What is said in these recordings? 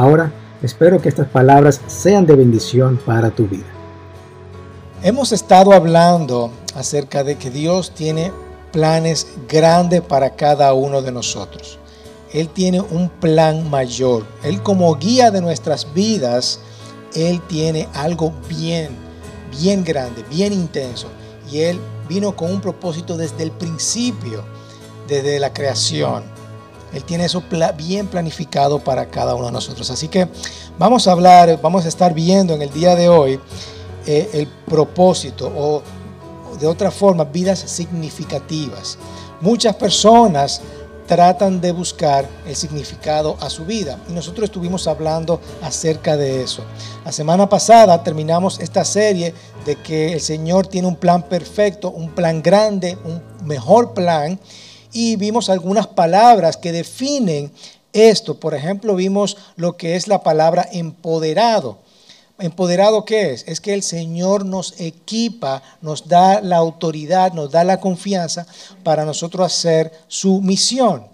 Ahora, espero que estas palabras sean de bendición para tu vida. Hemos estado hablando acerca de que Dios tiene planes grandes para cada uno de nosotros. Él tiene un plan mayor. Él como guía de nuestras vidas, Él tiene algo bien, bien grande, bien intenso. Y Él vino con un propósito desde el principio, desde la creación. Él tiene eso bien planificado para cada uno de nosotros. Así que vamos a hablar, vamos a estar viendo en el día de hoy eh, el propósito o de otra forma vidas significativas. Muchas personas tratan de buscar el significado a su vida. Y nosotros estuvimos hablando acerca de eso. La semana pasada terminamos esta serie de que el Señor tiene un plan perfecto, un plan grande, un mejor plan y vimos algunas palabras que definen esto. Por ejemplo, vimos lo que es la palabra empoderado. ¿Empoderado qué es? Es que el Señor nos equipa, nos da la autoridad, nos da la confianza para nosotros hacer su misión.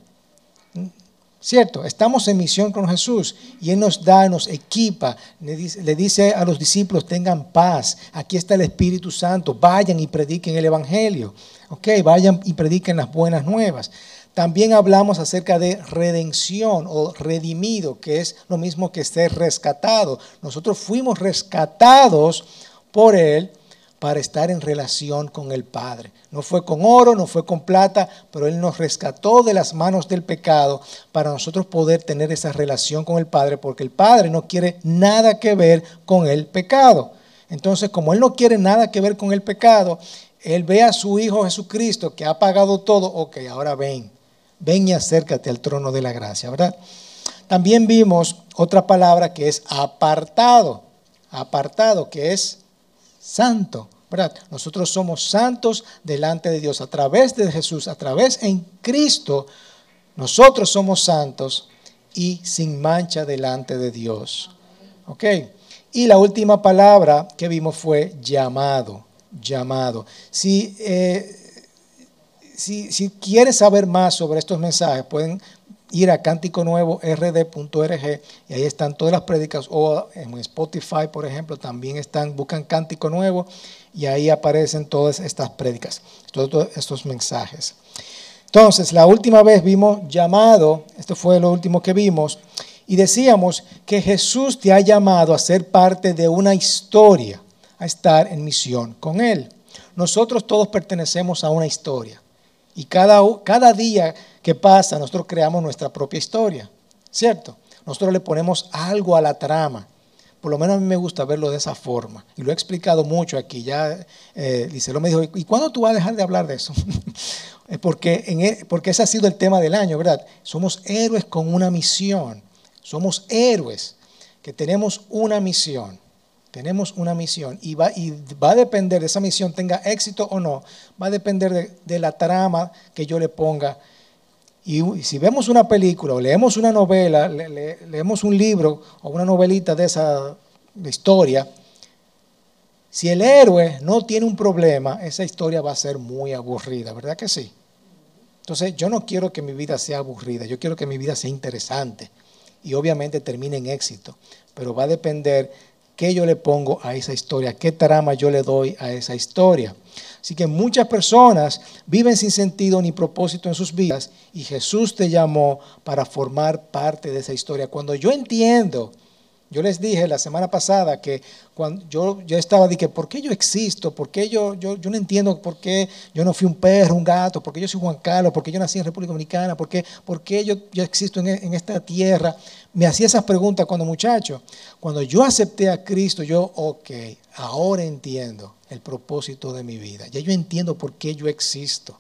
¿Cierto? Estamos en misión con Jesús y Él nos da, nos equipa, le dice, le dice, a los discípulos, tengan paz, aquí está el Espíritu Santo, vayan y prediquen el Evangelio. Ok, vayan y prediquen las buenas nuevas. También hablamos acerca de redención o redimido, que es lo mismo que ser rescatado. Nosotros fuimos rescatados por Él para estar en relación con el Padre. No fue con oro, no fue con plata, pero Él nos rescató de las manos del pecado para nosotros poder tener esa relación con el Padre, porque el Padre no quiere nada que ver con el pecado. Entonces, como Él no quiere nada que ver con el pecado, él ve a su Hijo Jesucristo que ha pagado todo. Ok, ahora ven, ven y acércate al trono de la gracia, ¿verdad? También vimos otra palabra que es apartado. Apartado, que es santo. ¿verdad? Nosotros somos santos delante de Dios a través de Jesús, a través en Cristo. Nosotros somos santos y sin mancha delante de Dios. ¿Ok? Y la última palabra que vimos fue llamado llamado. Si, eh, si, si quieres saber más sobre estos mensajes, pueden ir a cánticonuevo.rd.org y ahí están todas las prédicas o en Spotify, por ejemplo, también están, buscan Cántico Nuevo y ahí aparecen todas estas prédicas, todos estos mensajes. Entonces, la última vez vimos llamado, esto fue lo último que vimos, y decíamos que Jesús te ha llamado a ser parte de una historia a estar en misión con Él. Nosotros todos pertenecemos a una historia y cada, cada día que pasa nosotros creamos nuestra propia historia, ¿cierto? Nosotros le ponemos algo a la trama. Por lo menos a mí me gusta verlo de esa forma. Y lo he explicado mucho aquí. Ya eh, me dijo, ¿y cuándo tú vas a dejar de hablar de eso? porque, en, e, porque ese ha sido el tema del año, ¿verdad? Somos héroes con una misión. Somos héroes que tenemos una misión. Tenemos una misión y va, y va a depender de esa misión, tenga éxito o no, va a depender de, la trama que yo le ponga. Y si vemos una película o leemos una novela, leemos un libro o una novelita de esa historia, si el héroe no tiene un problema, esa historia va a ser muy aburrida, ¿verdad que sí? Entonces yo no quiero que mi vida sea aburrida, yo quiero que mi vida sea interesante y obviamente termine en éxito, pero va a depender qué yo le pongo a esa historia, qué trama yo le doy a esa historia. Así que muchas personas viven sin sentido ni propósito en sus vidas y Jesús te llamó para formar parte de esa historia. Cuando yo entiendo yo les dije la semana pasada que cuando yo, yo estaba que, ¿por qué yo existo? ¿Por qué yo, yo, yo no entiendo por qué yo no fui un perro, un gato? ¿Por qué yo soy Juan Carlos? ¿Por qué yo nací en República Dominicana? ¿Por qué, por qué yo, yo existo en, en esta tierra? Me hacía esas preguntas cuando muchacho. Cuando yo acepté a Cristo, yo, ok, ahora entiendo el propósito de mi vida. Ya yo entiendo por qué yo existo.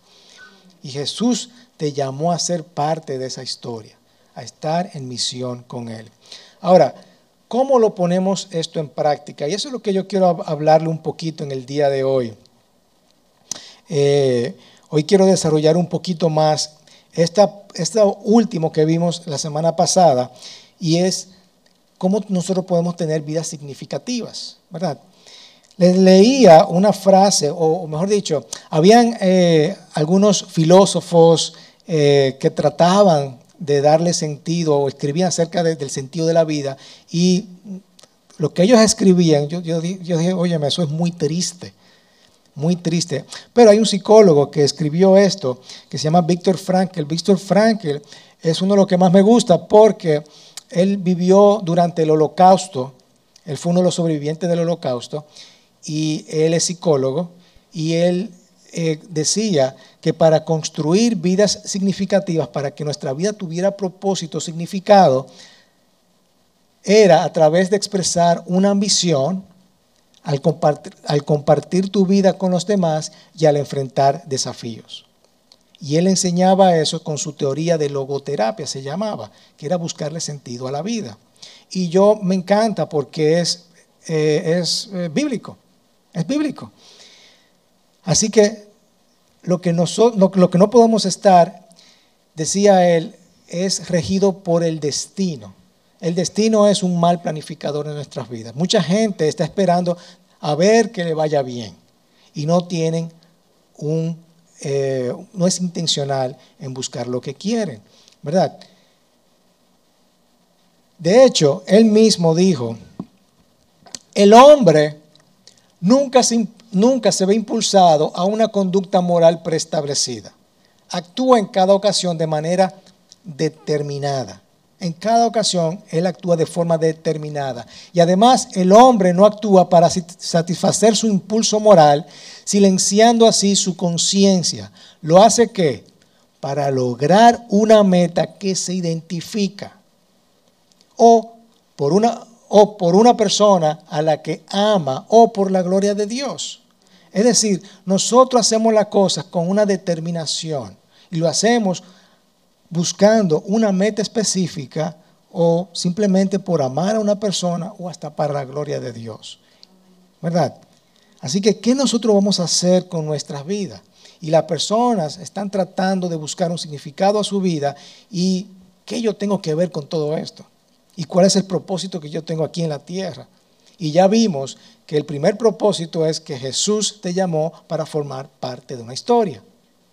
Y Jesús te llamó a ser parte de esa historia, a estar en misión con Él. Ahora, ¿Cómo lo ponemos esto en práctica? Y eso es lo que yo quiero hablarle un poquito en el día de hoy. Eh, hoy quiero desarrollar un poquito más esta, esto último que vimos la semana pasada y es cómo nosotros podemos tener vidas significativas, ¿verdad? Les leía una frase, o mejor dicho, habían eh, algunos filósofos eh, que trataban de darle sentido o escribían acerca del sentido de la vida y lo que ellos escribían, yo, yo, yo dije, oye, eso es muy triste, muy triste. Pero hay un psicólogo que escribió esto, que se llama Víctor Frankl. Víctor Frankl es uno de los que más me gusta porque él vivió durante el holocausto, él fue uno de los sobrevivientes del holocausto y él es psicólogo y él eh, decía que para construir vidas significativas, para que nuestra vida tuviera propósito, significado, era a través de expresar una ambición al compartir, tu vida con los demás y al enfrentar desafíos. Y él enseñaba eso con su teoría de logoterapia, se llamaba, que era buscarle sentido a la vida. Y yo me encanta porque es, eh, es eh, bíblico, es bíblico. Así que lo que, lo que no podemos estar, decía él, es regido por el destino. El destino es un mal planificador en nuestras vidas. Mucha gente está esperando a ver que le vaya bien y no tienen un, eh, no es intencional en buscar lo que quieren, ¿verdad? De hecho, él mismo dijo, el hombre nunca se, nunca se ve impulsado a una conducta moral preestablecida. Actúa en cada ocasión de manera determinada. En cada ocasión Él actúa de forma determinada. Y además el hombre no actúa para satisfacer su impulso moral, silenciando así su conciencia. ¿Lo hace qué? Para lograr una meta que se identifica. O por una, o por una persona a la que ama o por la gloria de Dios. Es decir, nosotros hacemos las cosas con una determinación y lo hacemos buscando una meta específica o simplemente por amar a una persona o hasta para la gloria de Dios. ¿Verdad? Así que, ¿qué nosotros vamos a hacer con nuestras vidas? Y las personas están tratando de buscar un significado a su vida y ¿qué yo tengo que ver con todo esto? ¿Y cuál es el propósito que yo tengo aquí en la tierra? Y ya vimos que el primer propósito es que Jesús te llamó para formar parte de una historia,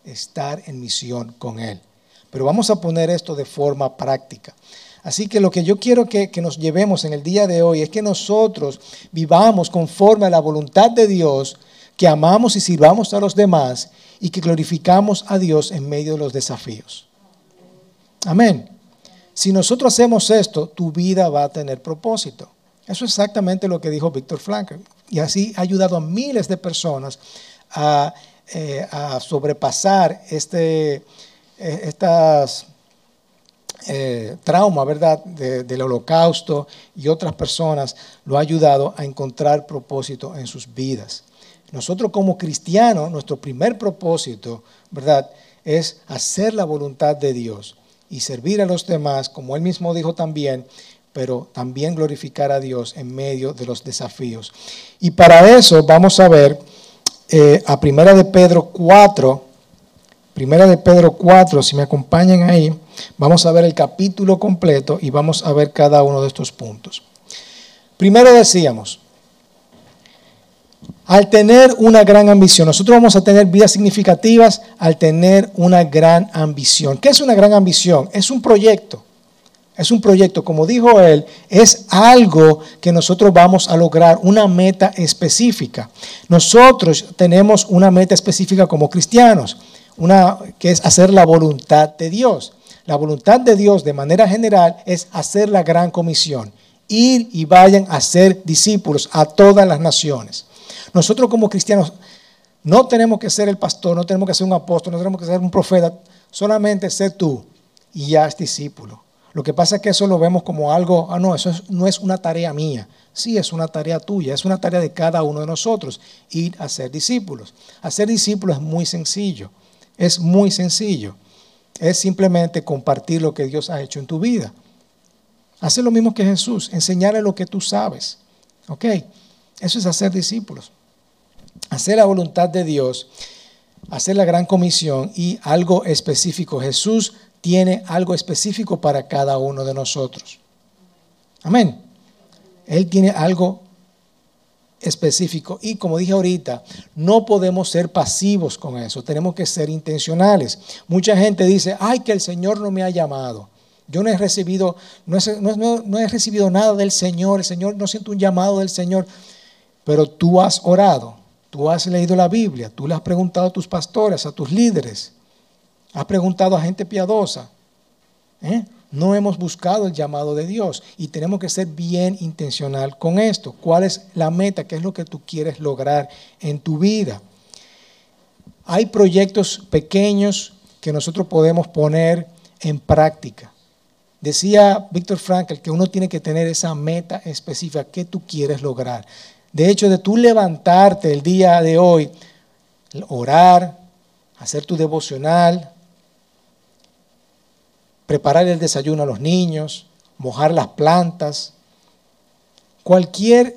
estar en misión con Él. Pero vamos a poner esto de forma práctica. Así que lo que yo quiero que, nos llevemos en el día de hoy es que nosotros vivamos conforme a la voluntad de Dios, que amamos y sirvamos a los demás y que glorificamos a Dios en medio de los desafíos. Amén. Si nosotros hacemos esto, tu vida va a tener propósito. Eso es exactamente lo que dijo Víctor Frankl. Y así ha ayudado a miles de personas a, eh, sobrepasar este, eh, estas eh, traumas, ¿verdad?, del holocausto y otras personas, lo ha ayudado a encontrar propósito en sus vidas. Nosotros como cristianos, nuestro primer propósito, ¿verdad?, es hacer la voluntad de Dios y servir a los demás, como él mismo dijo también, pero también glorificar a Dios en medio de los desafíos. Y para eso vamos a ver eh, a Primera de Pedro 4, Primera de Pedro 4, si me acompañan ahí, vamos a ver el capítulo completo y vamos a ver cada uno de estos puntos. Primero decíamos, al tener una gran ambición, nosotros vamos a tener vidas significativas al tener una gran ambición. ¿Qué es una gran ambición? Es un proyecto. Es un proyecto, como dijo él, es algo que nosotros vamos a lograr, una meta específica. Nosotros tenemos una meta específica como cristianos, una que es hacer la voluntad de Dios. La voluntad de Dios de manera general es hacer la gran comisión, ir y vayan a ser discípulos a todas las naciones. Nosotros como cristianos no tenemos que ser el pastor, no tenemos que ser un apóstol, no tenemos que ser un profeta, solamente ser tú y ya es discípulo. Lo que pasa es que eso lo vemos como algo, ah, no, eso no es una tarea mía. Sí, es una tarea tuya, es una tarea de cada uno de nosotros, ir a ser discípulos. Hacer discípulos es muy sencillo, es muy sencillo. Es simplemente compartir lo que Dios ha hecho en tu vida. Hacer lo mismo que Jesús, enseñarle lo que tú sabes. ¿Ok? Eso es hacer discípulos. Hacer la voluntad de Dios, hacer la gran comisión y algo específico. Jesús tiene algo específico para cada uno de nosotros. Amén. Él tiene algo específico. Y como dije ahorita, no podemos ser pasivos con eso, tenemos que ser intencionales. Mucha gente dice, ay, que el Señor no me ha llamado. Yo no he recibido, no he, recibido nada del Señor, el Señor no siento un llamado del Señor, pero tú has orado, tú has leído la Biblia, tú le has preguntado a tus pastores, a tus líderes, has preguntado a gente piadosa. ¿eh? no hemos buscado el llamado de Dios y tenemos que ser bien intencional con esto. ¿Cuál es la meta? ¿Qué es lo que tú quieres lograr en tu vida? Hay proyectos pequeños que nosotros podemos poner en práctica. Decía Víctor Frankl que uno tiene que tener esa meta específica que tú quieres lograr. De hecho, de tú levantarte el día de hoy, orar, hacer tu devocional, preparar el desayuno a los niños, mojar las plantas, cualquier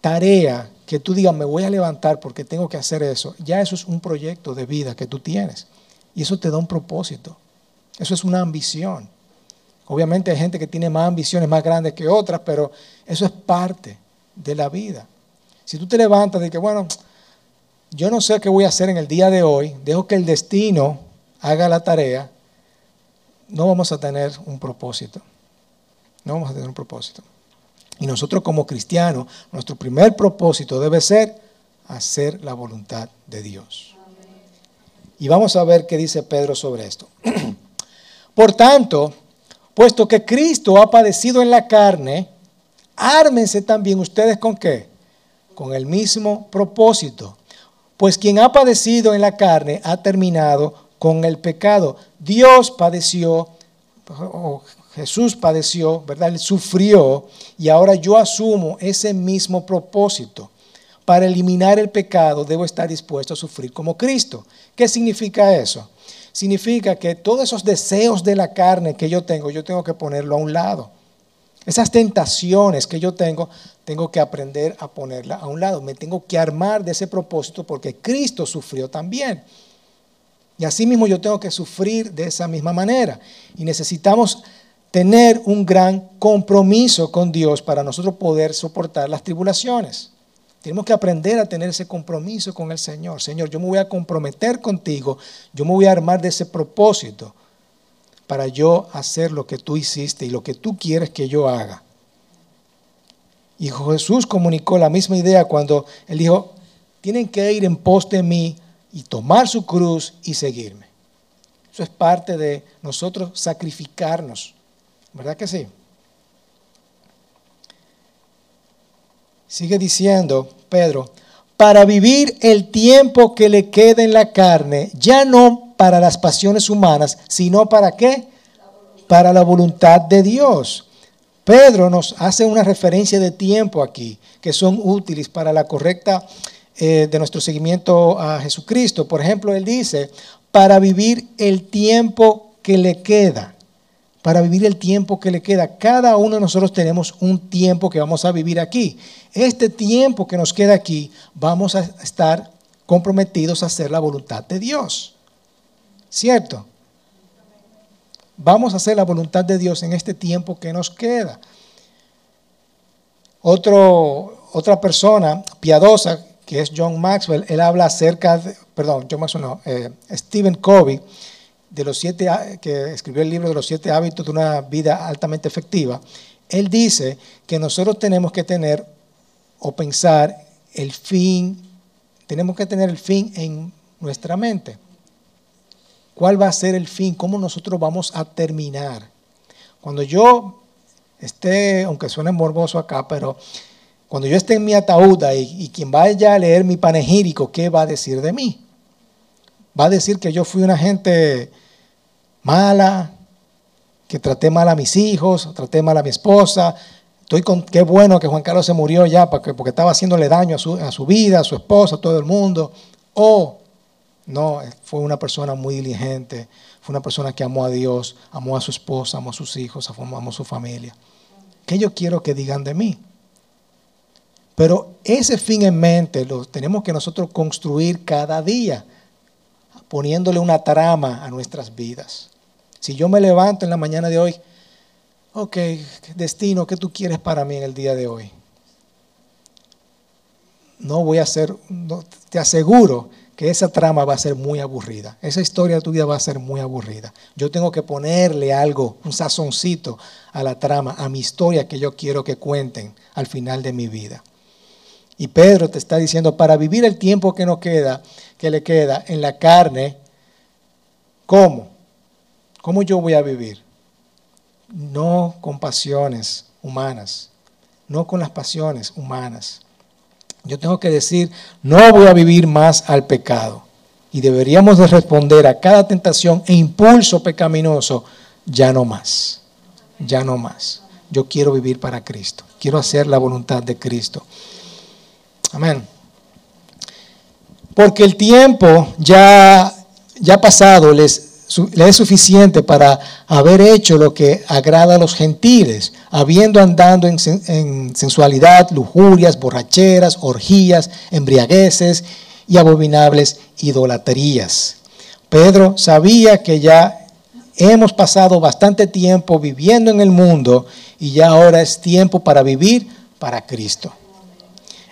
tarea que tú digas, me voy a levantar porque tengo que hacer eso, ya eso es un proyecto de vida que tú tienes. Y eso te da un propósito. Eso es una ambición. Obviamente hay gente que tiene más ambiciones más grandes que otras, pero eso es parte de la vida. Si tú te levantas de que, bueno, yo no sé qué voy a hacer en el día de hoy, dejo que el destino haga la tarea, no vamos a tener un propósito. No vamos a tener un propósito. Y nosotros como cristianos, nuestro primer propósito debe ser hacer la voluntad de Dios. Y vamos a ver qué dice Pedro sobre esto. Por tanto, puesto que Cristo ha padecido en la carne, ármense también ustedes con qué? Con el mismo propósito. Pues quien ha padecido en la carne ha terminado con el pecado. Dios padeció, Jesús padeció, ¿verdad? Él sufrió y ahora yo asumo ese mismo propósito. Para eliminar el pecado debo estar dispuesto a sufrir como Cristo. ¿Qué significa eso? Significa que todos esos deseos de la carne que yo tengo, yo tengo que ponerlo a un lado. Esas tentaciones que yo tengo, tengo que aprender a ponerla a un lado. Me tengo que armar de ese propósito porque Cristo sufrió también. Y así mismo yo tengo que sufrir de esa misma manera. Y necesitamos tener un gran compromiso con Dios para nosotros poder soportar las tribulaciones. Tenemos que aprender a tener ese compromiso con el Señor. Señor, yo me voy a comprometer contigo, yo me voy a armar de ese propósito para yo hacer lo que tú hiciste y lo que tú quieres que yo haga. Y Jesús comunicó la misma idea cuando él dijo, tienen que ir en pos de mí y tomar su cruz y seguirme. Eso es parte de nosotros sacrificarnos. ¿Verdad que sí? Sigue diciendo Pedro, para vivir el tiempo que le queda en la carne, ya no para las pasiones humanas, sino para qué? Para la voluntad de Dios. Pedro nos hace una referencia de tiempo aquí, que son útiles para la correcta eh, de nuestro seguimiento a Jesucristo. Por ejemplo, él dice, para vivir el tiempo que le queda, para vivir el tiempo que le queda. Cada uno de nosotros tenemos un tiempo que vamos a vivir aquí. Este tiempo que nos queda aquí, vamos a estar comprometidos a hacer la voluntad de Dios. ¿Cierto? Vamos a hacer la voluntad de Dios en este tiempo que nos queda. Otra persona piadosa que es John Maxwell, él habla acerca, de, perdón, John Maxwell no, eh, Stephen Covey, de los siete, que escribió el libro de los siete hábitos de una vida altamente efectiva, él dice que nosotros tenemos que tener o pensar el fin, tenemos que tener el fin en nuestra mente. ¿Cuál va a ser el fin? ¿Cómo nosotros vamos a terminar? Cuando yo esté, aunque suene morboso acá, pero cuando yo esté en mi ataúd y, quien vaya a leer mi panegírico, ¿qué va a decir de mí? Va a decir que yo fui una gente mala, que traté mal a mis hijos, traté mal a mi esposa. Estoy con, qué bueno que Juan Carlos se murió ya porque, porque estaba haciéndole daño a su, a su vida, a su esposa, a todo el mundo. O No, fue una persona muy diligente, fue una persona que amó a Dios, amó a su esposa, amó a sus hijos, amó a su familia. ¿Qué yo quiero que digan de mí? Pero ese fin en mente lo tenemos que nosotros construir cada día, poniéndole una trama a nuestras vidas. Si yo me levanto en la mañana de hoy, ok, destino, ¿qué tú quieres para mí en el día de hoy? No voy a hacer, te aseguro que esa trama va a ser muy aburrida. Esa historia de tu vida va a ser muy aburrida. Yo tengo que ponerle algo, un sazoncito a la trama, a mi historia que yo quiero que cuenten al final de mi vida. Y Pedro te está diciendo, para vivir el tiempo que nos queda, que le queda en la carne, ¿cómo? ¿Cómo yo voy a vivir? No con pasiones humanas, no con las pasiones humanas. Yo tengo que decir, no voy a vivir más al pecado. Y deberíamos de responder a cada tentación e impulso pecaminoso, ya no más, ya no más. Yo quiero vivir para Cristo, quiero hacer la voluntad de Cristo. Amén. Porque el tiempo ya, ya pasado les, le es suficiente para haber hecho lo que agrada a los gentiles, habiendo andando en, en sensualidad, lujurias, borracheras, orgías, embriagueces y abominables idolatrías. Pedro sabía que ya hemos pasado bastante tiempo viviendo en el mundo y ya ahora es tiempo para vivir para Cristo.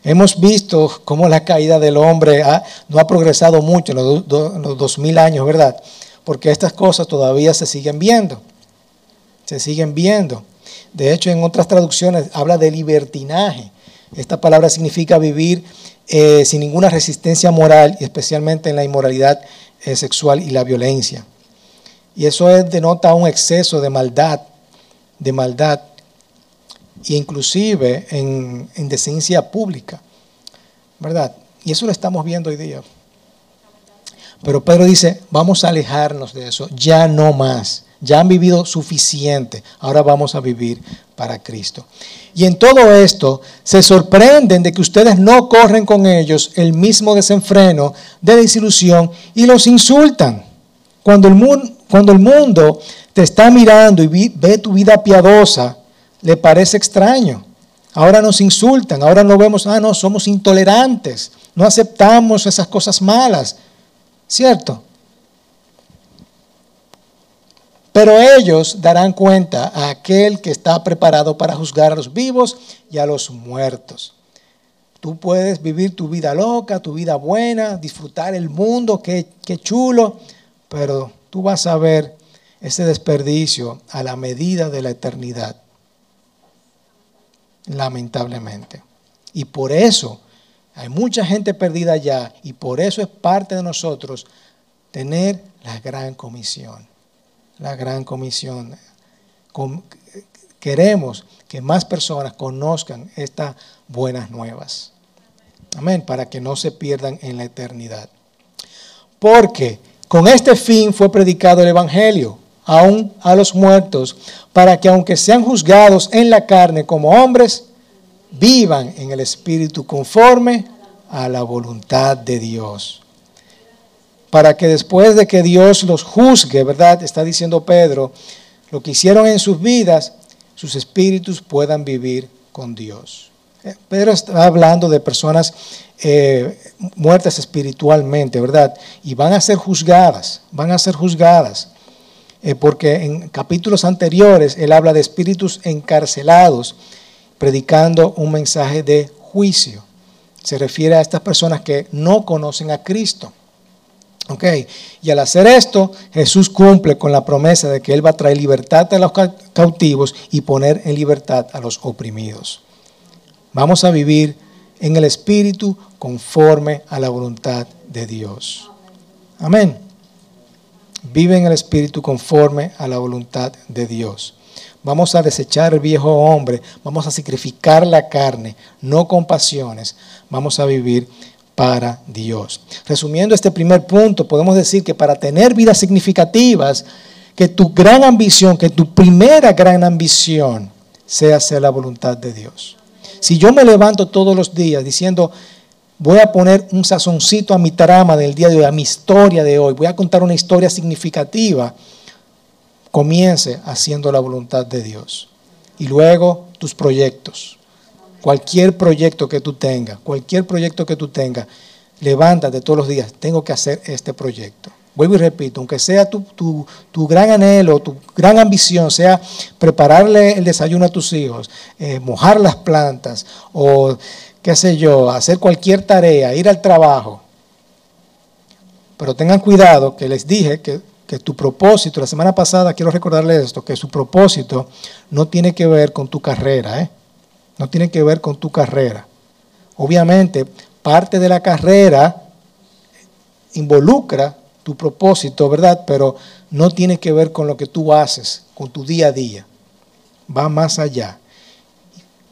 Hemos visto cómo la caída del hombre no ha progresado mucho en los, dos mil años, ¿verdad? Porque estas cosas todavía se siguen viendo. Se siguen viendo. De hecho, en otras traducciones habla de libertinaje. Esta palabra significa vivir eh, sin ninguna resistencia moral y especialmente en la inmoralidad eh, sexual y la violencia. Y eso denota un exceso de maldad, de maldad e inclusive en, en decencia pública, ¿verdad? Y eso lo estamos viendo hoy día. Pero Pedro dice, vamos a alejarnos de eso, ya no más, ya han vivido suficiente, ahora vamos a vivir para Cristo. Y en todo esto se sorprenden de que ustedes no corren con ellos el mismo desenfreno de desilusión y los insultan. Cuando el, mundo, cuando el mundo te está mirando y ve tu vida piadosa, le parece extraño. Ahora nos insultan, ahora no vemos, ah, no, somos intolerantes, no aceptamos esas cosas malas, ¿cierto? Pero ellos darán cuenta a aquel que está preparado para juzgar a los vivos y a los muertos. Tú puedes vivir tu vida loca, tu vida buena, disfrutar el mundo, qué, chulo, pero tú vas a ver ese desperdicio a la medida de la eternidad lamentablemente. Y por eso hay mucha gente perdida ya y por eso es parte de nosotros tener la gran comisión. La gran comisión. Queremos que más personas conozcan estas buenas nuevas. Amén, para que no se pierdan en la eternidad. Porque con este fin fue predicado el Evangelio aún a los muertos, para que aunque sean juzgados en la carne como hombres, vivan en el Espíritu conforme a la voluntad de Dios. Para que después de que Dios los juzgue, ¿verdad? Está diciendo Pedro, lo que hicieron en sus vidas, sus espíritus puedan vivir con Dios. Eh, Pedro está hablando de personas eh, muertas espiritualmente, ¿verdad? Y van a ser juzgadas, van a ser juzgadas. Eh, porque en capítulos anteriores él habla de espíritus encarcelados, predicando un mensaje de juicio. Se refiere a estas personas que no conocen a Cristo. ¿Ok? Y al hacer esto, Jesús cumple con la promesa de que Él va a traer libertad a los cautivos y poner en libertad a los oprimidos. Vamos a vivir en el Espíritu conforme a la voluntad de Dios. Amén vive en el Espíritu conforme a la voluntad de Dios. Vamos a desechar el viejo hombre, vamos a sacrificar la carne, no con pasiones, vamos a vivir para Dios. Resumiendo este primer punto, podemos decir que para tener vidas significativas, que tu gran ambición, que tu primera gran ambición sea hacer la voluntad de Dios. Si yo me levanto todos los días diciendo, voy a poner un sazoncito a mi trama del día de hoy, a mi historia de hoy, voy a contar una historia significativa, comience haciendo la voluntad de Dios. Y luego tus proyectos. Cualquier proyecto que tú tengas, cualquier proyecto que tú tengas, levántate todos los días, tengo que hacer este proyecto. Vuelvo y repito, aunque sea tu, gran anhelo, tu gran ambición, sea prepararle el desayuno a tus hijos, eh, mojar las plantas o qué sé yo, hacer cualquier tarea, ir al trabajo. Pero tengan cuidado que les dije que, tu propósito, la semana pasada quiero recordarles esto, que su propósito no tiene que ver con tu carrera, ¿eh? no tiene que ver con tu carrera. Obviamente, parte de la carrera involucra tu propósito, ¿verdad? Pero no tiene que ver con lo que tú haces, con tu día a día. Va más allá.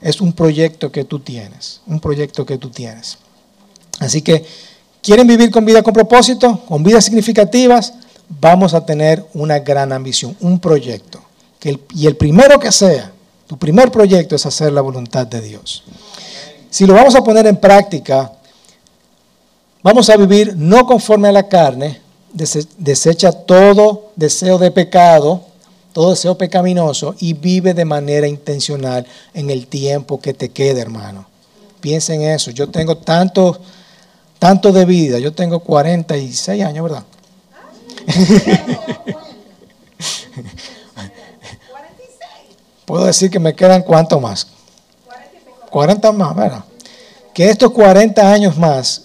Es un proyecto que tú tienes, un proyecto que tú tienes. Así que, ¿quieren vivir con vida con propósito, con vidas significativas? Vamos a tener una gran ambición, un proyecto. y el primero que sea, tu primer proyecto es hacer la voluntad de Dios. Si lo vamos a poner en práctica, vamos a vivir no conforme a la carne, desecha todo deseo de pecado, todo deseo pecaminoso y vive de manera intencional en el tiempo que te quede, hermano. Piensa en eso. Yo tengo tanto, tanto de vida. Yo tengo 46 años, ¿verdad? Puedo decir que me quedan cuánto más. 40 más, ¿verdad? Que estos 40 años más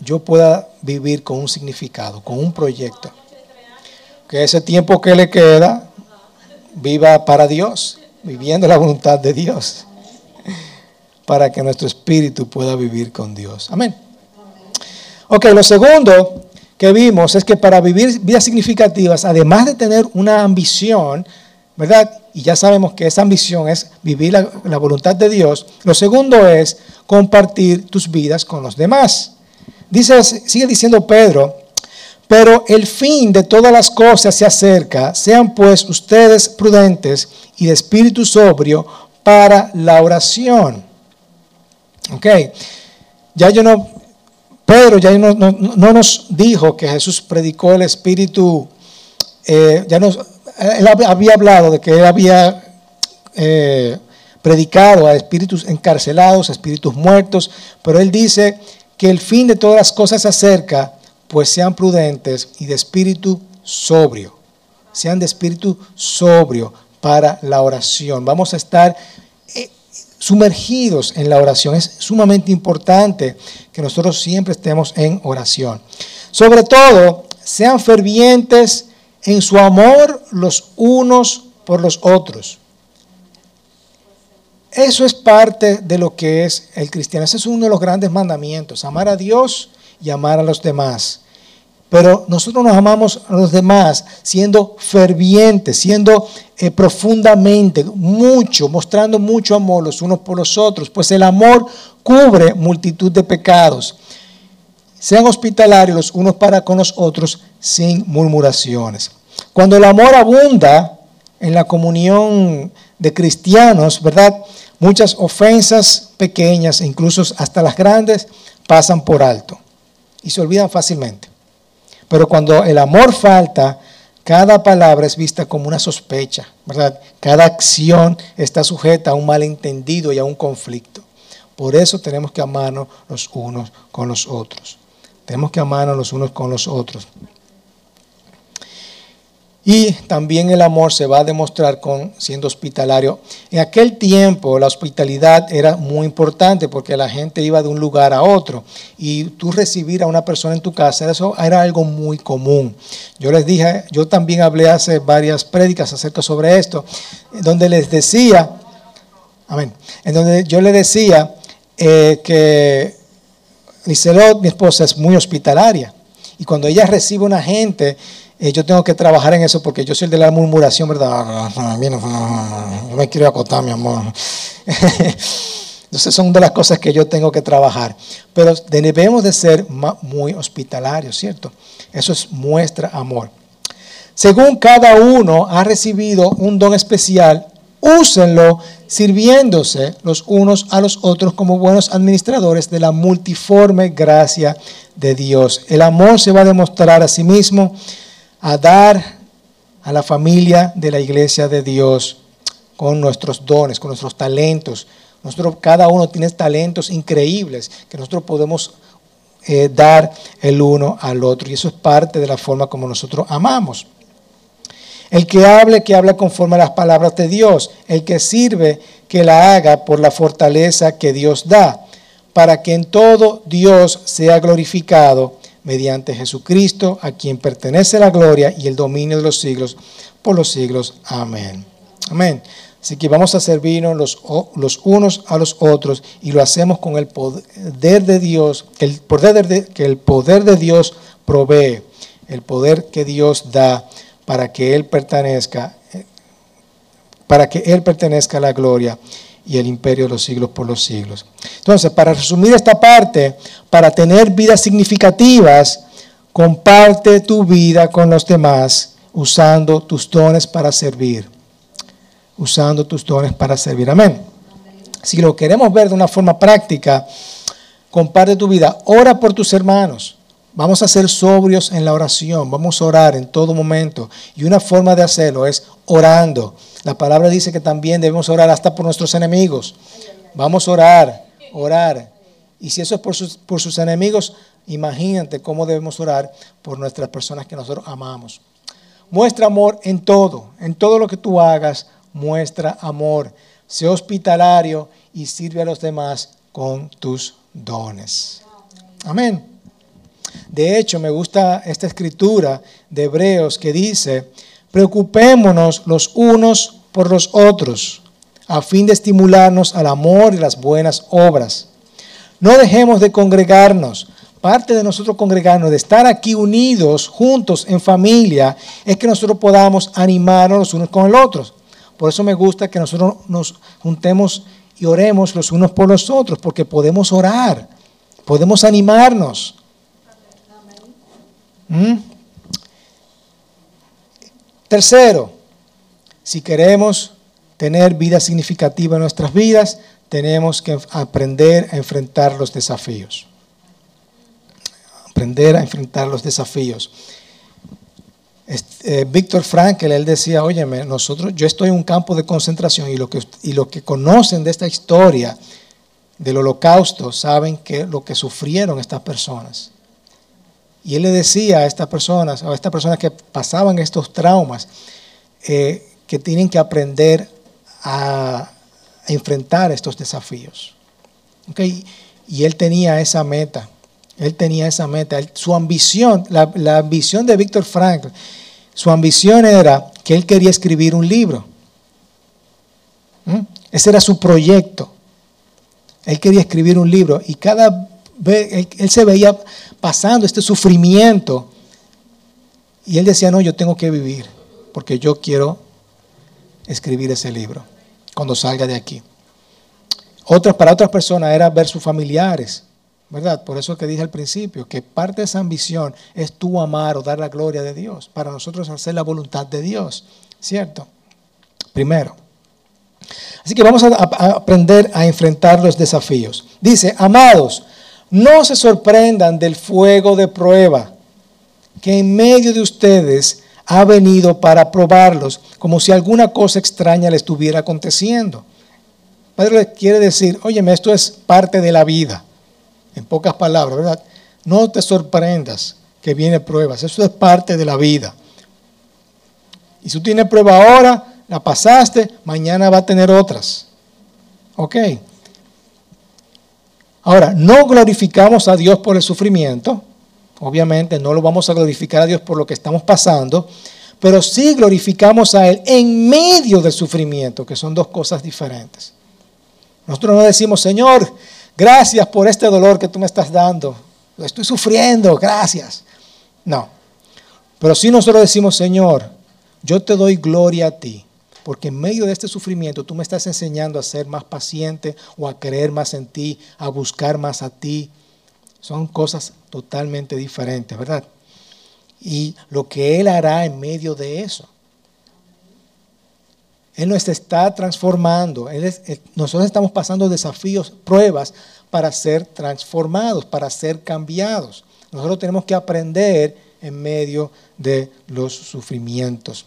yo pueda vivir con un significado, con un proyecto. Que ese tiempo que le queda, viva para Dios, viviendo la voluntad de Dios, para que nuestro espíritu pueda vivir con Dios. Amén. Ok, lo segundo que vimos es que para vivir vidas significativas, además de tener una ambición, ¿verdad? Y ya sabemos que esa ambición es vivir la, la voluntad de Dios. Lo segundo es compartir tus vidas con los demás. Dice, sigue diciendo Pedro, pero el fin de todas las cosas se acerca, sean pues ustedes prudentes y de espíritu sobrio para la oración. Ok, ya yo no, Pedro ya no, no, nos dijo que Jesús predicó el espíritu, eh, ya nos, él había hablado de que él había eh, predicado a espíritus encarcelados, a espíritus muertos, pero él dice que el fin de todas las cosas se acerca, pues sean prudentes y de espíritu sobrio. Sean de espíritu sobrio para la oración. Vamos a estar eh, sumergidos en la oración. Es sumamente importante que nosotros siempre estemos en oración. Sobre todo, sean fervientes en su amor los unos por los otros. Eso es parte de lo que es el cristiano. Ese es uno de los grandes mandamientos, amar a Dios y amar a los demás. Pero nosotros nos amamos a los demás siendo fervientes, siendo eh, profundamente, mucho, mostrando mucho amor los unos por los otros, pues el amor cubre multitud de pecados. Sean hospitalarios los unos para con los otros sin murmuraciones. Cuando el amor abunda en la comunión de cristianos, ¿verdad? Muchas ofensas pequeñas, incluso hasta las grandes, pasan por alto y se olvidan fácilmente. Pero cuando el amor falta, cada palabra es vista como una sospecha, ¿verdad? Cada acción está sujeta a un malentendido y a un conflicto. Por eso tenemos que amarnos los unos con los otros. Tenemos que amarnos los unos con los otros. Y también el amor se va a demostrar con siendo hospitalario. En aquel tiempo la hospitalidad era muy importante porque la gente iba de un lugar a otro y tú recibir a una persona en tu casa, eso era algo muy común. Yo les dije, yo también hablé hace varias prédicas acerca sobre esto, donde les decía, amén, en donde yo le decía eh, que Liselot, mi esposa, es muy hospitalaria. Y cuando ella recibe una gente, eh, yo tengo que trabajar en eso porque yo soy el de la murmuración, ¿verdad? Yo me quiero acotar, mi amor. Entonces son de las cosas que yo tengo que trabajar. Pero debemos de ser muy hospitalarios, ¿cierto? Eso es muestra amor. Según cada uno ha recibido un don especial, úsenlo sirviéndose los unos a los otros como buenos administradores de la multiforme gracia de Dios. El amor se va a demostrar a sí mismo, a dar a la familia de la iglesia de Dios con nuestros dones, con nuestros talentos. Cada uno tiene talentos increíbles que nosotros podemos eh, dar el uno al otro. Y eso es parte de la forma como nosotros amamos. El que hable, que habla conforme a las palabras de Dios. El que sirve, que la haga por la fortaleza que Dios da, para que en todo Dios sea glorificado mediante Jesucristo, a quien pertenece la gloria y el dominio de los siglos por los siglos. Amén. Amén. Así que vamos a servirnos los, los unos a los otros y lo hacemos con el poder de Dios, el poder de, que el poder de Dios provee, el poder que Dios da para que Él pertenezca, para que Él pertenezca a la gloria y el imperio de los siglos por los siglos. Entonces, para resumir esta parte, para tener vidas significativas, comparte tu vida con los demás usando tus dones para servir. Usando tus dones para servir. Amén. Si lo queremos ver de una forma práctica, comparte tu vida. Ora por tus hermanos. Vamos a ser sobrios en la oración, vamos a orar en todo momento. Y una forma de hacerlo es orando. La palabra dice que también debemos orar hasta por nuestros enemigos. Vamos a orar, orar. Y si eso es por sus, por sus enemigos, imagínate cómo debemos orar por nuestras personas que nosotros amamos. Muestra amor en todo, en todo lo que tú hagas, muestra amor. Sé hospitalario y sirve a los demás con tus dones. Amén. De hecho, me gusta esta escritura de Hebreos que dice, preocupémonos los unos por los otros, a fin de estimularnos al amor y las buenas obras. No dejemos de congregarnos. Parte de nosotros congregarnos, de estar aquí unidos, juntos, en familia, es que nosotros podamos animarnos los unos con los otros. Por eso me gusta que nosotros nos juntemos y oremos los unos por los otros, porque podemos orar, podemos animarnos. ¿Mm? Tercero, si queremos tener vida significativa en nuestras vidas, tenemos que aprender a enfrentar los desafíos. Aprender a enfrentar los desafíos. Eh, Víctor Frankl, él decía, óyeme, nosotros, yo estoy en un campo de concentración y lo que, y lo que conocen de esta historia del holocausto saben que lo que sufrieron estas personas. Y él le decía a estas personas, a estas personas que pasaban estos traumas, eh, que tienen que aprender a, enfrentar estos desafíos. Y él tenía esa meta. Él tenía esa meta. Su ambición, la, ambición de Víctor Frank, su ambición era que él quería escribir un libro. ¿Mm? Ese era su proyecto. Él quería escribir un libro y cada él, se veía pasando este sufrimiento y él decía, no, yo tengo que vivir porque yo quiero escribir ese libro cuando salga de aquí. Otras, para otras personas era ver sus familiares, ¿verdad? Por eso que dije al principio, que parte de esa ambición es tú amar o dar la gloria de Dios. Para nosotros hacer la voluntad de Dios, ¿cierto? Primero. Así que vamos a aprender a enfrentar los desafíos. Dice, amados, no se sorprendan del fuego de prueba que en medio de ustedes ha venido para probarlos, como si alguna cosa extraña le estuviera aconteciendo. Padre quiere decir, óyeme, esto es parte de la vida. En pocas palabras, ¿verdad? No te sorprendas que viene pruebas, eso es parte de la vida. Y si tú tienes prueba ahora, la pasaste, mañana va a tener otras. ¿Ok? Ahora, no glorificamos a Dios por el sufrimiento, obviamente no lo vamos a glorificar a Dios por lo que estamos pasando, pero sí glorificamos a Él en medio del sufrimiento, que son dos cosas diferentes. Nosotros no decimos, Señor, gracias por este dolor que tú me estás dando, lo estoy sufriendo, gracias. No, pero sí nosotros decimos, Señor, yo te doy gloria a ti porque en medio de este sufrimiento tú me estás enseñando a ser más paciente o a creer más en ti, a buscar más a ti. Son cosas totalmente diferentes, ¿verdad? Y lo que Él hará en medio de eso. Él nos está transformando. nosotros estamos pasando desafíos, pruebas para ser transformados, para ser cambiados. Nosotros tenemos que aprender en medio de los sufrimientos.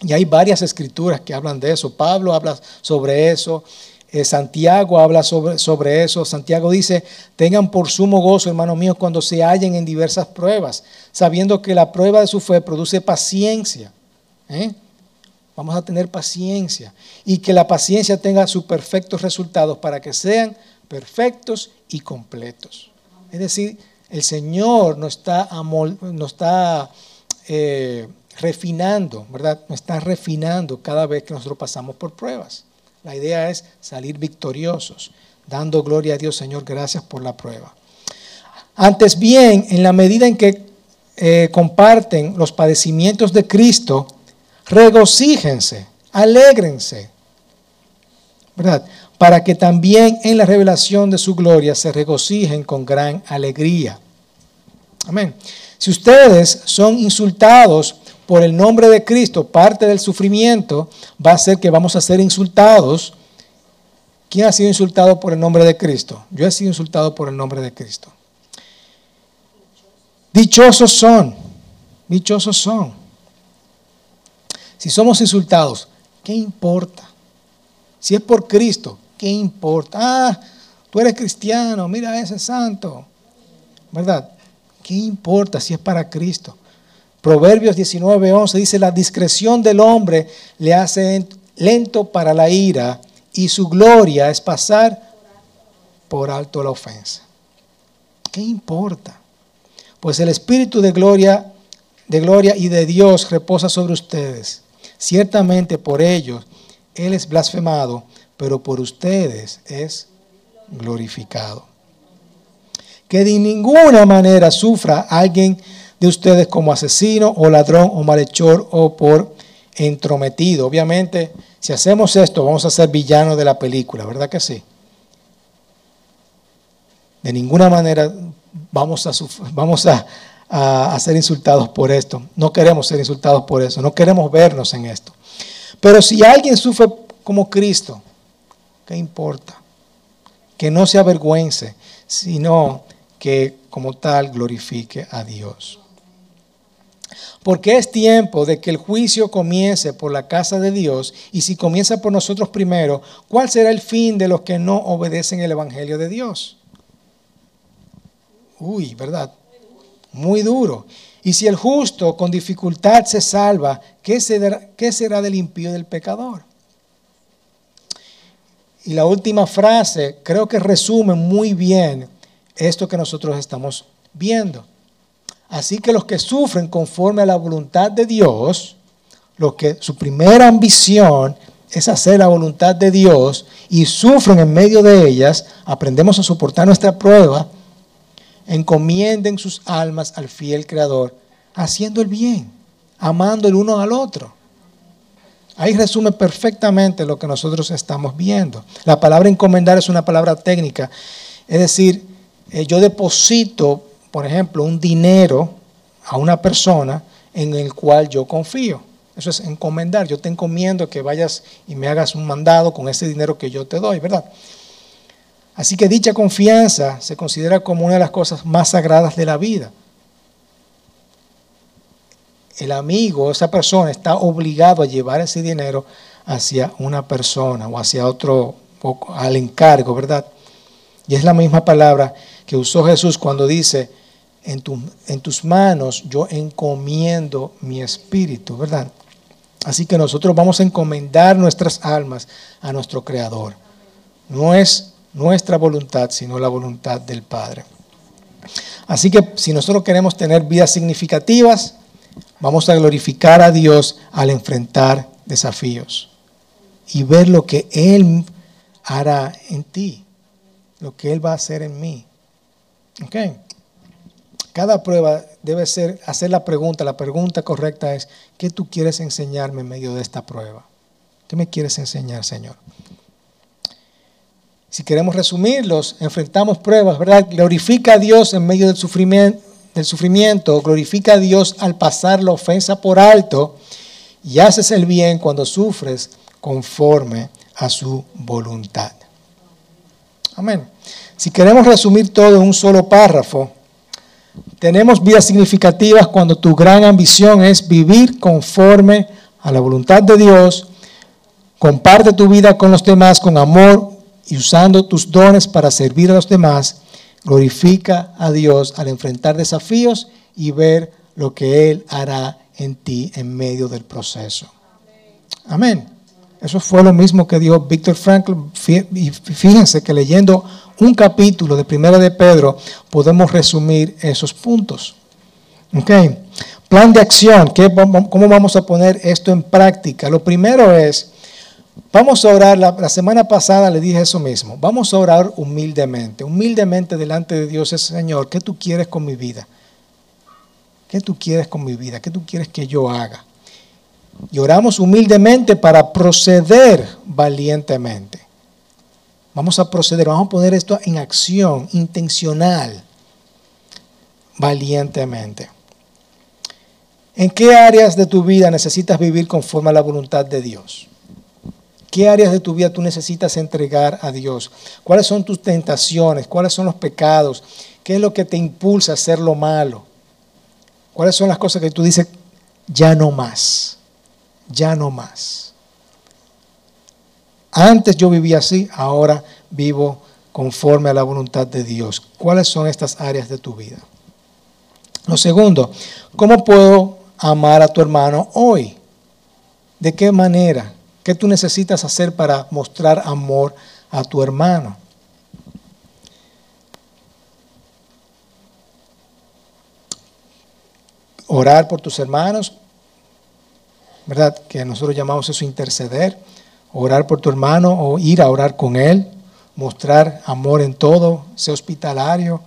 Y hay varias escrituras que hablan de eso. Pablo habla sobre eso. Eh, Santiago habla sobre, sobre eso. Santiago dice, tengan por sumo gozo, hermanos míos, cuando se hallen en diversas pruebas, sabiendo que la prueba de su fe produce paciencia. ¿eh? Vamos a tener paciencia. Y que la paciencia tenga sus perfectos resultados para que sean perfectos y completos. Es decir, el Señor nos está, nos está eh, refinando, ¿verdad? Nos está refinando cada vez que nosotros pasamos por pruebas. La idea es salir victoriosos, dando gloria a Dios, Señor, gracias por la prueba. Antes bien, en la medida en que eh, comparten los padecimientos de Cristo, regocíjense, alégrense, ¿verdad? Para que también en la revelación de su gloria se regocijen con gran alegría. Amén. Si ustedes son insultados por el nombre de Cristo, parte del sufrimiento va a ser que vamos a ser insultados. ¿Quién ha sido insultado por el nombre de Cristo? Yo he sido insultado por el nombre de Cristo. Dichosos son, dichosos son. Si somos insultados, ¿qué importa? Si es por Cristo, ¿qué importa? Ah, tú eres cristiano, mira ese santo. ¿Verdad? ¿Qué importa si es para Cristo? Proverbios 19:11 dice, la discreción del hombre le hace lento para la ira y su gloria es pasar por alto la ofensa. ¿Qué importa? Pues el espíritu de gloria, de gloria y de Dios reposa sobre ustedes. Ciertamente por ellos él es blasfemado, pero por ustedes es glorificado. Que de ninguna manera sufra alguien de ustedes como asesino o ladrón o malhechor o por entrometido. Obviamente, si hacemos esto, vamos a ser villanos de la película, ¿verdad que sí? De ninguna manera vamos a, vamos a, ser insultados por esto. No queremos ser insultados por eso. No queremos vernos en esto. Pero si alguien sufre como Cristo, ¿qué importa? Que no se avergüence, sino que como tal glorifique a Dios. Porque es tiempo de que el juicio comience por la casa de Dios y si comienza por nosotros primero, ¿cuál será el fin de los que no obedecen el Evangelio de Dios? Uy, ¿verdad? Muy duro. Y si el justo con dificultad se salva, ¿qué será, qué será del impío del pecador? Y la última frase creo que resume muy bien esto que nosotros estamos viendo. Así que los que sufren conforme a la voluntad de Dios, lo que su primera ambición es hacer la voluntad de Dios y sufren en medio de ellas, aprendemos a soportar nuestra prueba, encomienden sus almas al fiel Creador, haciendo el bien, amando el uno al otro. Ahí resume perfectamente lo que nosotros estamos viendo. La palabra encomendar es una palabra técnica, es decir, eh, yo deposito por ejemplo, un dinero a una persona en el cual yo confío. Eso es encomendar. Yo te encomiendo que vayas y me hagas un mandado con ese dinero que yo te doy, ¿verdad? Así que dicha confianza se considera como una de las cosas más sagradas de la vida. El amigo, esa persona, está obligado a llevar ese dinero hacia una persona o hacia otro, al encargo, ¿verdad? Y es la misma palabra que usó Jesús cuando dice, en, tus manos yo encomiendo mi espíritu, ¿verdad? Así que nosotros vamos a encomendar nuestras almas a nuestro Creador. No es nuestra voluntad, sino la voluntad del Padre. Así que si nosotros queremos tener vidas significativas, vamos a glorificar a Dios al enfrentar desafíos y ver lo que Él hará en ti, lo que Él va a hacer en mí. ¿Okay? Cada prueba debe ser hacer la pregunta. La pregunta correcta es, ¿qué tú quieres enseñarme en medio de esta prueba? ¿Qué me quieres enseñar, Señor? Si queremos resumirlos, enfrentamos pruebas, ¿verdad? Glorifica a Dios en medio del sufrimiento, del sufrimiento, glorifica a Dios al pasar la ofensa por alto y haces el bien cuando sufres conforme a su voluntad. Amén. Si queremos resumir todo en un solo párrafo, tenemos vidas significativas cuando tu gran ambición es vivir conforme a la voluntad de Dios, comparte tu vida con los demás con amor y usando tus dones para servir a los demás, glorifica a Dios al enfrentar desafíos y ver lo que Él hará en ti en medio del proceso. Amén. Eso fue lo mismo que dijo Víctor Frankl. Y fíjense que leyendo un capítulo de Primera de Pedro podemos resumir esos puntos. Plan de acción. ¿Cómo vamos a poner esto en práctica? Lo primero es, vamos a orar, la, la, semana pasada le dije eso mismo, vamos a orar humildemente, humildemente delante de Dios, Señor, ¿qué tú quieres con mi vida? ¿Qué tú quieres con mi vida? ¿Qué tú quieres que yo haga? Y oramos humildemente para proceder valientemente. Vamos a proceder, vamos a poner esto en acción, intencional, valientemente. ¿En qué áreas de tu vida necesitas vivir conforme a la voluntad de Dios? ¿Qué áreas de tu vida tú necesitas entregar a Dios? ¿Cuáles son tus tentaciones? ¿Cuáles son los pecados? ¿Qué es lo que te impulsa a hacer lo malo? ¿Cuáles son las cosas que tú dices, ya no más, ya no más? Antes yo vivía así, ahora vivo conforme a la voluntad de Dios. ¿Cuáles son estas áreas de tu vida? Lo segundo, ¿cómo puedo amar a tu hermano hoy? ¿De qué manera? ¿Qué tú necesitas hacer para mostrar amor a tu hermano? orar por tus hermanos, ¿verdad? Que nosotros llamamos eso interceder, orar por tu hermano o ir a orar con él, mostrar amor en todo, ser hospitalario.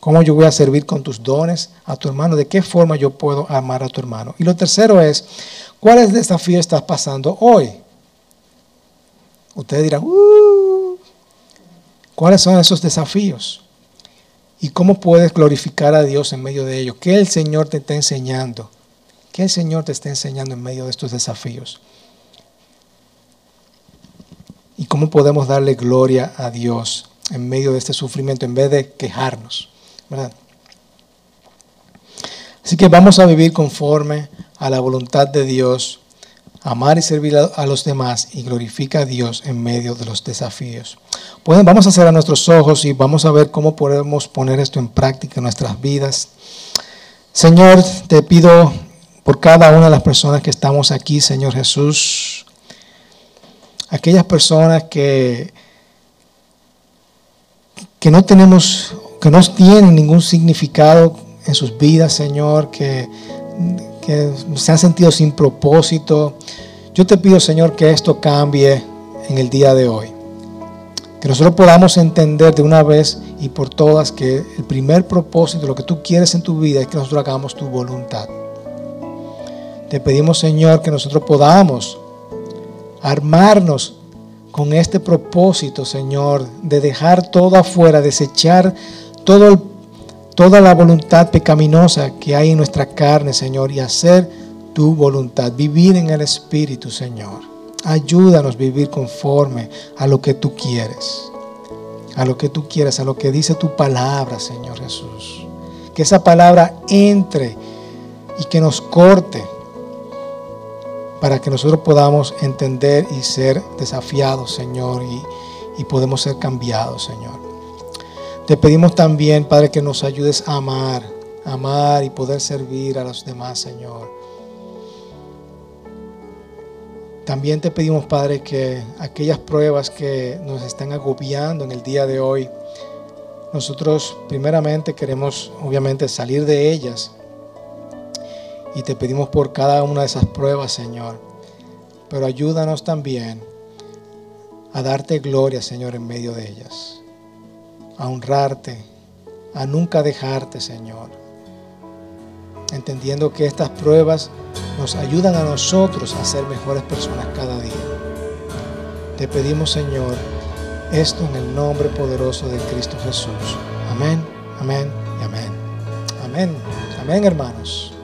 ¿Cómo yo voy a servir con tus dones a tu hermano? ¿De qué forma yo puedo amar a tu hermano? Y lo tercero es, ¿cuáles desafíos estás pasando hoy? Ustedes dirán, uh, ¿cuáles son esos desafíos? ¿Y cómo puedes glorificar a Dios en medio de ello? ¿Qué el Señor te está enseñando? ¿Qué el Señor te está enseñando en medio de estos desafíos? ¿Y cómo podemos darle gloria a Dios en medio de este sufrimiento en vez de quejarnos? ¿verdad? Así que vamos a vivir conforme a la voluntad de Dios amar y servir a los demás y glorifica a Dios en medio de los desafíos. Pues vamos a cerrar nuestros ojos y vamos a ver cómo podemos poner esto en práctica en nuestras vidas. Señor, te pido por cada una de las personas que estamos aquí, Señor Jesús, aquellas personas que, que no tenemos, que no tienen ningún significado en sus vidas, Señor, que que se han sentido sin propósito. Yo te pido, Señor, que esto cambie en el día de hoy. Que nosotros podamos entender de una vez y por todas que el primer propósito, lo que tú quieres en tu vida, es que nosotros hagamos tu voluntad. Te pedimos, Señor, que nosotros podamos armarnos con este propósito, Señor, de dejar todo afuera, desechar toda la voluntad pecaminosa que hay en nuestra carne, Señor, y hacer tu voluntad, vivir en el Espíritu, Señor. Ayúdanos a vivir conforme a lo que tú quieres, a lo que tú quieres, a lo que dice tu palabra, Señor Jesús. Que esa palabra entre y que nos corte para que nosotros podamos entender y ser desafiados, Señor, y, podemos ser cambiados, Señor. Te pedimos también, Padre, que nos ayudes a amar, amar y poder servir a los demás, Señor. También te pedimos, Padre, que aquellas pruebas que nos están agobiando en el día de hoy, nosotros primeramente queremos, obviamente, salir de ellas. Y te pedimos por cada una de esas pruebas, Señor. Pero ayúdanos también a darte gloria, Señor, en medio de ellas a honrarte, a nunca dejarte, Señor. Entendiendo que estas pruebas nos ayudan a nosotros a ser mejores personas cada día. Te pedimos, Señor, esto en el nombre poderoso de Cristo Jesús. Amén, amén y amén. Amén, amén, hermanos.